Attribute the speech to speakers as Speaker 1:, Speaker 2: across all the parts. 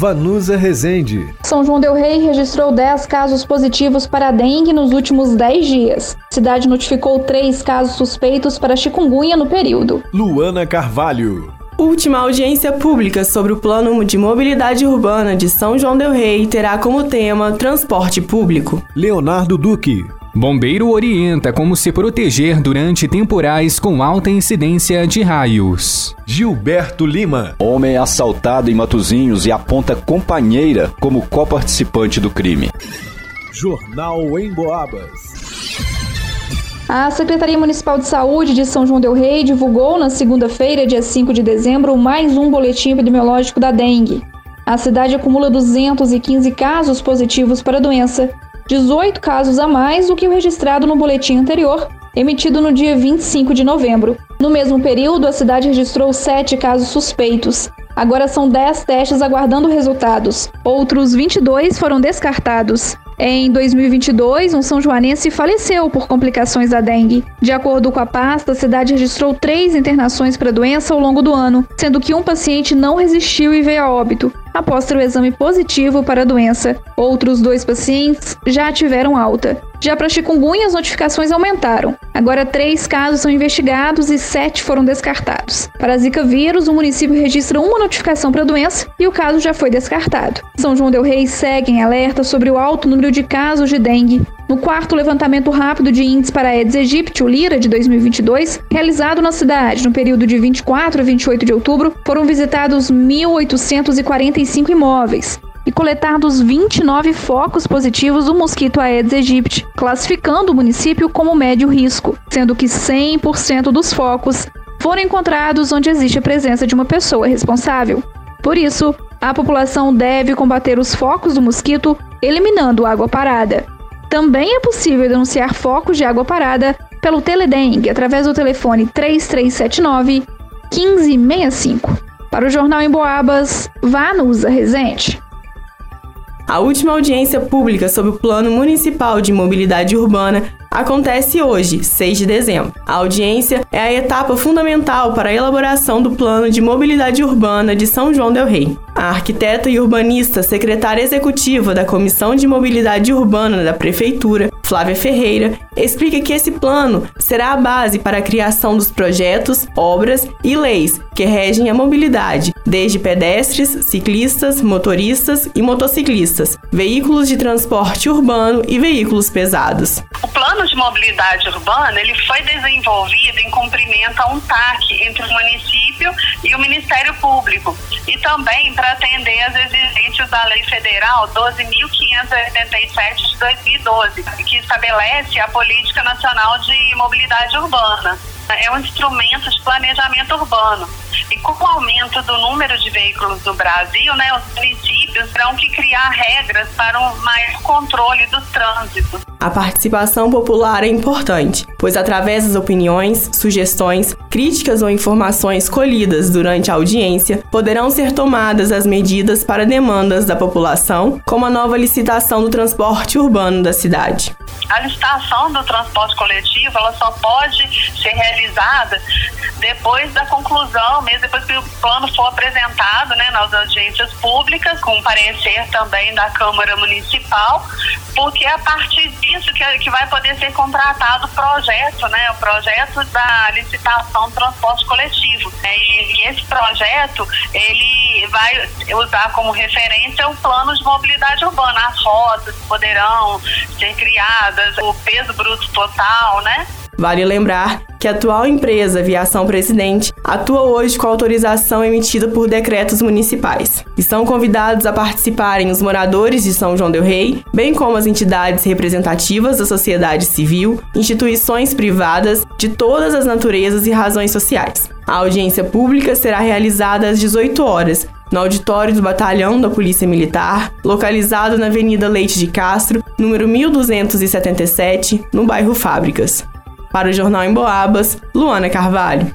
Speaker 1: Vanusa Rezende.
Speaker 2: São João Del Rei registrou 10 casos positivos para dengue nos últimos 10 dias. A cidade notificou 3 casos suspeitos para chikungunya no período.
Speaker 1: Luana Carvalho.
Speaker 3: Última audiência pública sobre o Plano de Mobilidade Urbana de São João Del Rei terá como tema transporte público.
Speaker 1: Leonardo Duque.
Speaker 4: Bombeiro orienta como se proteger durante temporais com alta incidência de raios.
Speaker 1: Gilberto Lima.
Speaker 5: Homem assaltado em Matozinhos e aponta companheira como co-participante do crime.
Speaker 1: Jornal em Boabas.
Speaker 2: A Secretaria Municipal de Saúde de São João Del Rei divulgou na segunda-feira, dia 5 de dezembro, mais um boletim epidemiológico da dengue. A cidade acumula 215 casos positivos para a doença, 18 casos a mais do que o registrado no boletim anterior, emitido no dia 25 de novembro. No mesmo período, a cidade registrou 7 casos suspeitos. Agora são 10 testes aguardando resultados. Outros 22 foram descartados. Em 2022, um são joanense faleceu por complicações da dengue. De acordo com a pasta, a cidade registrou três internações para a doença ao longo do ano, sendo que um paciente não resistiu e veio a óbito após ter o exame positivo para a doença. Outros dois pacientes já tiveram alta. Já para chikungunya, as notificações aumentaram. Agora, três casos são investigados e sete foram descartados. Para Zika vírus, o município registra uma notificação para a doença e o caso já foi descartado. São João Del Rei segue em alerta sobre o alto número de casos de dengue. No quarto levantamento rápido de índice para Aedes aegypti, o LIRA, de 2022, realizado na cidade no período de 24 a 28 de outubro, foram visitados 1.845 imóveis e coletados 29 focos positivos do mosquito Aedes aegypti, classificando o município como médio risco, sendo que 100% dos focos foram encontrados onde existe a presença de uma pessoa responsável. Por isso, a população deve combater os focos do mosquito eliminando água parada. Também é possível denunciar focos de água parada pelo Teledengue através do telefone 3379 1565. Para o Jornal em Boabas, Vanusa Rezende.
Speaker 3: A última audiência pública sobre o Plano Municipal de Mobilidade Urbana acontece hoje, 6 de dezembro. A audiência é a etapa fundamental para a elaboração do Plano de Mobilidade Urbana de São João Del Rei. A arquiteta e urbanista, secretária executiva da Comissão de Mobilidade Urbana da Prefeitura, Flávia Ferreira, explica que esse plano será a base para a criação dos projetos, obras e leis que regem a mobilidade, desde pedestres, ciclistas, motoristas e motociclistas, veículos de transporte urbano e veículos pesados.
Speaker 6: O plano de mobilidade urbana ele foi desenvolvido em cumprimento a um TAC entre o município e o Ministério Público e também para atender às exigências da Lei Federal 12.587 de 2012, que estabelece a Política Nacional de Mobilidade Urbana. É um instrumento de planejamento urbano. E com o aumento do número de veículos no Brasil, né, os municípios terão que criar regras para um maior controle do trânsito.
Speaker 3: A participação popular é importante, pois através das opiniões, sugestões, críticas ou informações colhidas durante a audiência, poderão ser tomadas as medidas para demandas da população, como a nova licitação do transporte urbano da cidade.
Speaker 6: A licitação do transporte coletivo ela só pode ser realizada depois da conclusão, mesmo depois que o plano for apresentado né, nas audiências públicas, com parecer também da Câmara Municipal, porque é a partir disso que, que vai poder ser contratado o projeto, né, o projeto da licitação do transporte coletivo. E, e esse projeto, ele vai usar como referência o plano de mobilidade urbana, as rotas poderão ser criadas, o peso bruto total, né?
Speaker 3: Vale lembrar que a atual empresa Viação Presidente atua hoje com autorização emitida por decretos municipais. E são convidados a participarem os moradores de São João del Rei, bem como as entidades representativas da sociedade civil, instituições privadas de todas as naturezas e razões sociais. A audiência pública será realizada às 18 horas no auditório do Batalhão da Polícia Militar, localizado na Avenida Leite de Castro, número 1277, no bairro Fábricas. Para o Jornal em Boabas, Luana Carvalho.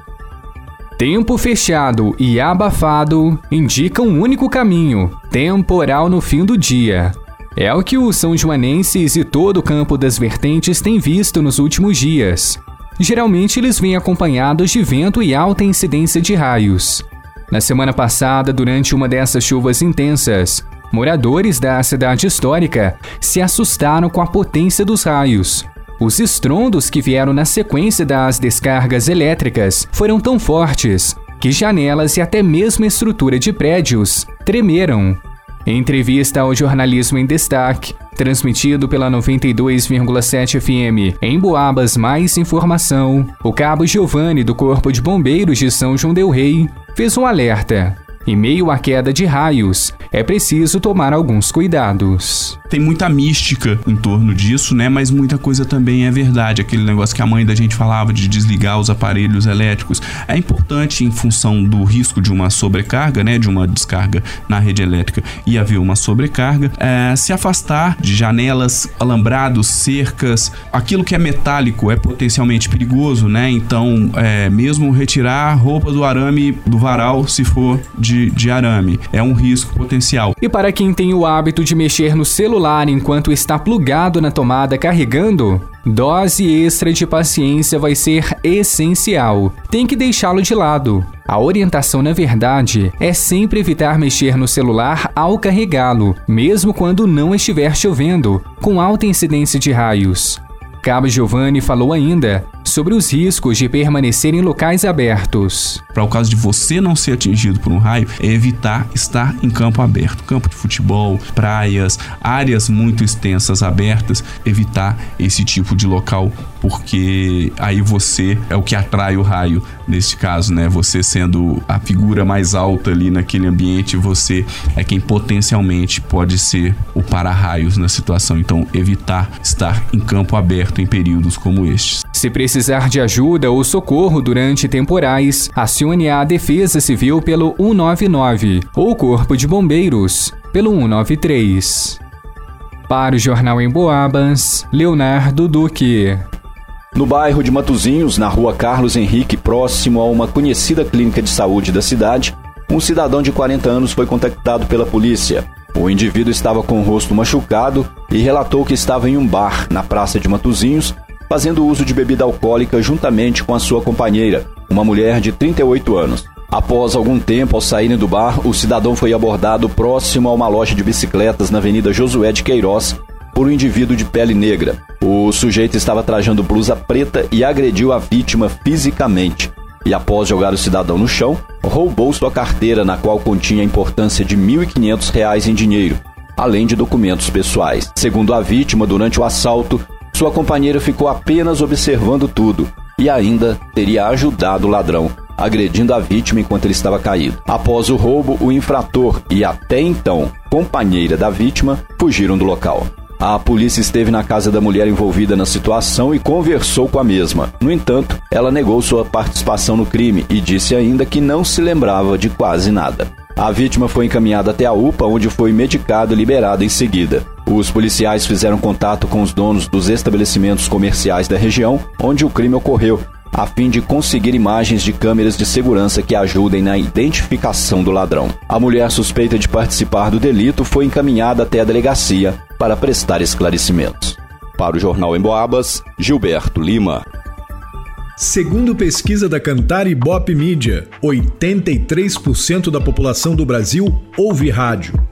Speaker 4: Tempo fechado e abafado indicam um único caminho: temporal no fim do dia. É o que os são joanenses e todo o campo das vertentes têm visto nos últimos dias. Geralmente eles vêm acompanhados de vento e alta incidência de raios. Na semana passada, durante uma dessas chuvas intensas, moradores da cidade histórica se assustaram com a potência dos raios. Os estrondos que vieram na sequência das descargas elétricas foram tão fortes que janelas e até mesmo estrutura de prédios tremeram. Em entrevista ao Jornalismo em Destaque, transmitido pela 92,7 FM em Boabas Mais Informação, o cabo Giovanni do Corpo de Bombeiros de São João del Rei fez um alerta. Em meio à queda de raios, é preciso tomar alguns cuidados.
Speaker 7: Tem muita mística em torno disso, né? Mas muita coisa também é verdade. Aquele negócio que a mãe da gente falava de desligar os aparelhos elétricos. É importante em função do risco de uma sobrecarga, né? De uma descarga na rede elétrica e haver uma sobrecarga, é, se afastar de janelas, alambrados, cercas. Aquilo que é metálico é potencialmente perigoso, né? Então, é, mesmo retirar roupa do arame do varal, se for de, de arame, é um risco potencial.
Speaker 4: E para quem tem o hábito de mexer no celular enquanto está plugado na tomada carregando, dose extra de paciência vai ser essencial. Tem que deixá-lo de lado. A orientação, na verdade, é sempre evitar mexer no celular ao carregá-lo, mesmo quando não estiver chovendo, com alta incidência de raios. Cabo Giovanni falou ainda sobre os riscos de permanecer em locais abertos.
Speaker 7: Para o caso de você não ser atingido por um raio, é evitar estar em campo aberto, campo de futebol, praias, áreas muito extensas abertas, evitar esse tipo de local, porque aí você é o que atrai o raio neste caso, né? Você sendo a figura mais alta ali naquele ambiente, você é quem potencialmente pode ser o para-raios na situação. Então, evitar estar em campo aberto em períodos como estes.
Speaker 4: Se precisar de ajuda ou socorro durante temporais, acione a Defesa Civil pelo 199 ou Corpo de Bombeiros pelo 193. Para o Jornal em Boabas, Leonardo Duque.
Speaker 5: No bairro de Matozinhos, na rua Carlos Henrique, próximo a uma conhecida clínica de saúde da cidade, um cidadão de 40 anos foi contactado pela polícia. O indivíduo estava com o rosto machucado e relatou que estava em um bar na praça de Matozinhos, fazendo uso de bebida alcoólica juntamente com a sua companheira, uma mulher de 38 anos. Após algum tempo, ao saírem do bar, o cidadão foi abordado próximo a uma loja de bicicletas na Avenida Josué de Queiroz por um indivíduo de pele negra. O sujeito estava trajando blusa preta e agrediu a vítima fisicamente. E após jogar o cidadão no chão, roubou sua carteira, na qual continha a importância de R$ 1.500 em dinheiro, além de documentos pessoais. Segundo a vítima, durante o assalto, sua companheira ficou apenas observando tudo e ainda teria ajudado o ladrão, agredindo a vítima enquanto ele estava caído. Após o roubo, o infrator e até então companheira da vítima fugiram do local. A polícia esteve na casa da mulher envolvida na situação e conversou com a mesma. No entanto, ela negou sua participação no crime e disse ainda que não se lembrava de quase nada. A vítima foi encaminhada até a UPA, onde foi medicada e liberada em seguida. Os policiais fizeram contato com os donos dos estabelecimentos comerciais da região onde o crime ocorreu, a fim de conseguir imagens de câmeras de segurança que ajudem na identificação do ladrão. A mulher suspeita de participar do delito foi encaminhada até a delegacia para prestar esclarecimentos. Para o Jornal em Boabas, Gilberto Lima.
Speaker 1: Segundo pesquisa da Cantar Ibope Mídia, 83% da população do Brasil ouve rádio,